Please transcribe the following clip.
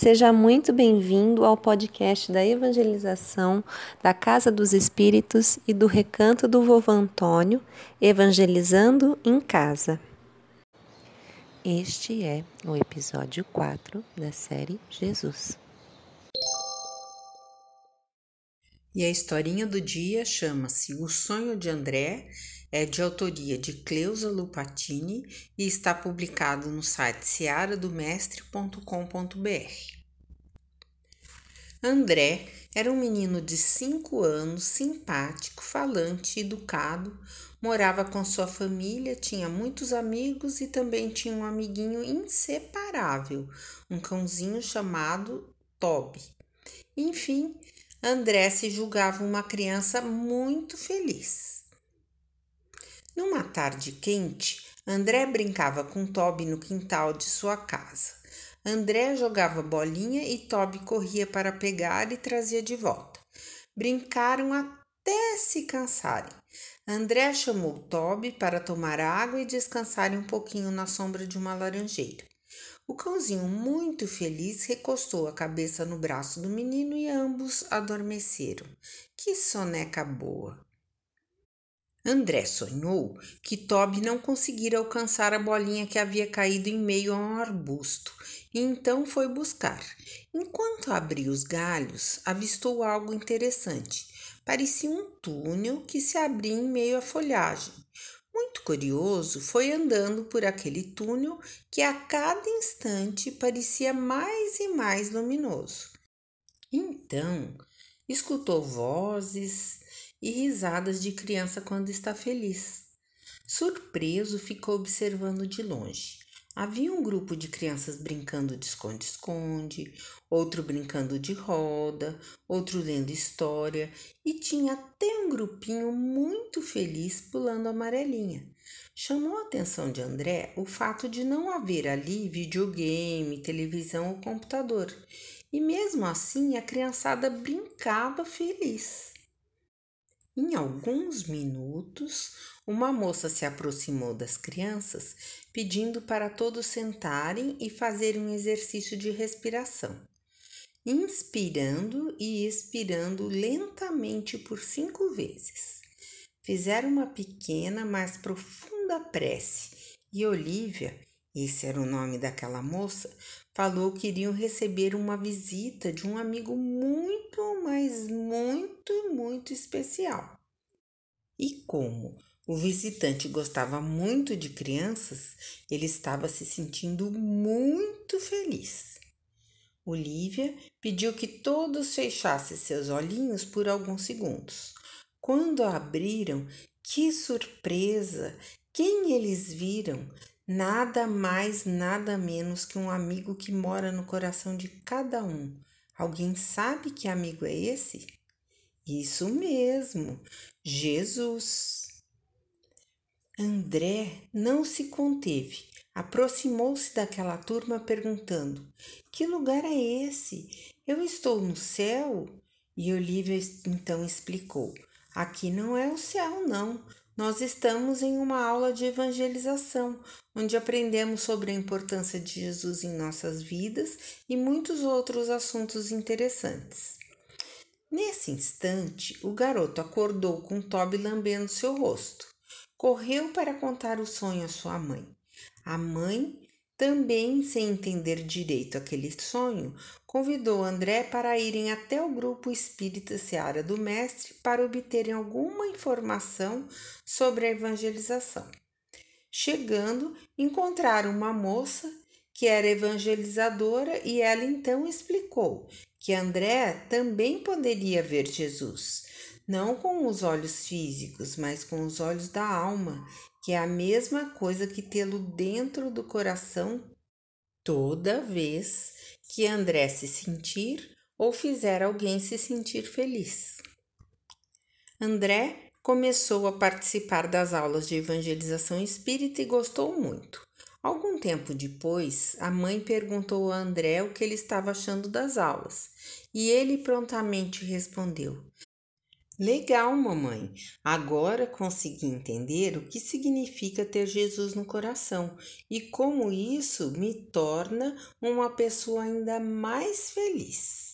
Seja muito bem-vindo ao podcast da evangelização da Casa dos Espíritos e do Recanto do Vovô Antônio, Evangelizando em Casa. Este é o episódio 4 da série Jesus. E a historinha do dia chama-se O Sonho de André é de autoria de Cleusa Lupatini e está publicado no site searadomestre.com.br. André era um menino de cinco anos, simpático, falante, educado, morava com sua família, tinha muitos amigos e também tinha um amiguinho inseparável, um cãozinho chamado Toby. Enfim, André se julgava uma criança muito feliz. Numa tarde quente, André brincava com Toby no quintal de sua casa. André jogava bolinha e Toby corria para pegar e trazia de volta. Brincaram até se cansarem. André chamou Toby para tomar água e descansarem um pouquinho na sombra de uma laranjeira. O cãozinho, muito feliz, recostou a cabeça no braço do menino e ambos adormeceram. Que soneca boa! André sonhou que Toby não conseguira alcançar a bolinha que havia caído em meio a um arbusto e então foi buscar. Enquanto abria os galhos, avistou algo interessante. Parecia um túnel que se abria em meio à folhagem. Muito curioso, foi andando por aquele túnel que a cada instante parecia mais e mais luminoso. Então, escutou vozes, e risadas de criança quando está feliz. Surpreso, ficou observando de longe. Havia um grupo de crianças brincando de esconde-esconde, outro brincando de roda, outro lendo história e tinha até um grupinho muito feliz pulando amarelinha. Chamou a atenção de André o fato de não haver ali videogame, televisão ou computador. E mesmo assim a criançada brincava feliz. Em alguns minutos, uma moça se aproximou das crianças, pedindo para todos sentarem e fazerem um exercício de respiração, inspirando e expirando lentamente por cinco vezes. Fizeram uma pequena, mas profunda prece e Olivia, esse era o nome daquela moça, falou que iriam receber uma visita de um amigo muito, mas muito, muito especial. E como o visitante gostava muito de crianças, ele estava se sentindo muito feliz. Olivia pediu que todos fechassem seus olhinhos por alguns segundos. Quando abriram, que surpresa! Quem eles viram? Nada mais, nada menos que um amigo que mora no coração de cada um. Alguém sabe que amigo é esse? Isso mesmo, Jesus. André não se conteve, aproximou-se daquela turma perguntando: Que lugar é esse? Eu estou no céu? E Olivia então explicou: Aqui não é o céu, não. Nós estamos em uma aula de evangelização, onde aprendemos sobre a importância de Jesus em nossas vidas e muitos outros assuntos interessantes. Nesse instante, o garoto acordou com Toby lambendo seu rosto. Correu para contar o sonho à sua mãe. A mãe, também sem entender direito aquele sonho, convidou André para irem até o grupo espírita Seara do Mestre para obterem alguma informação sobre a evangelização. Chegando, encontraram uma moça que era evangelizadora e ela então explicou que André também poderia ver Jesus, não com os olhos físicos, mas com os olhos da alma, que é a mesma coisa que tê-lo dentro do coração toda vez que André se sentir ou fizer alguém se sentir feliz. André começou a participar das aulas de evangelização espírita e gostou muito. Algum tempo depois, a mãe perguntou a André o que ele estava achando das aulas e ele prontamente respondeu: Legal, mamãe. Agora consegui entender o que significa ter Jesus no coração e como isso me torna uma pessoa ainda mais feliz.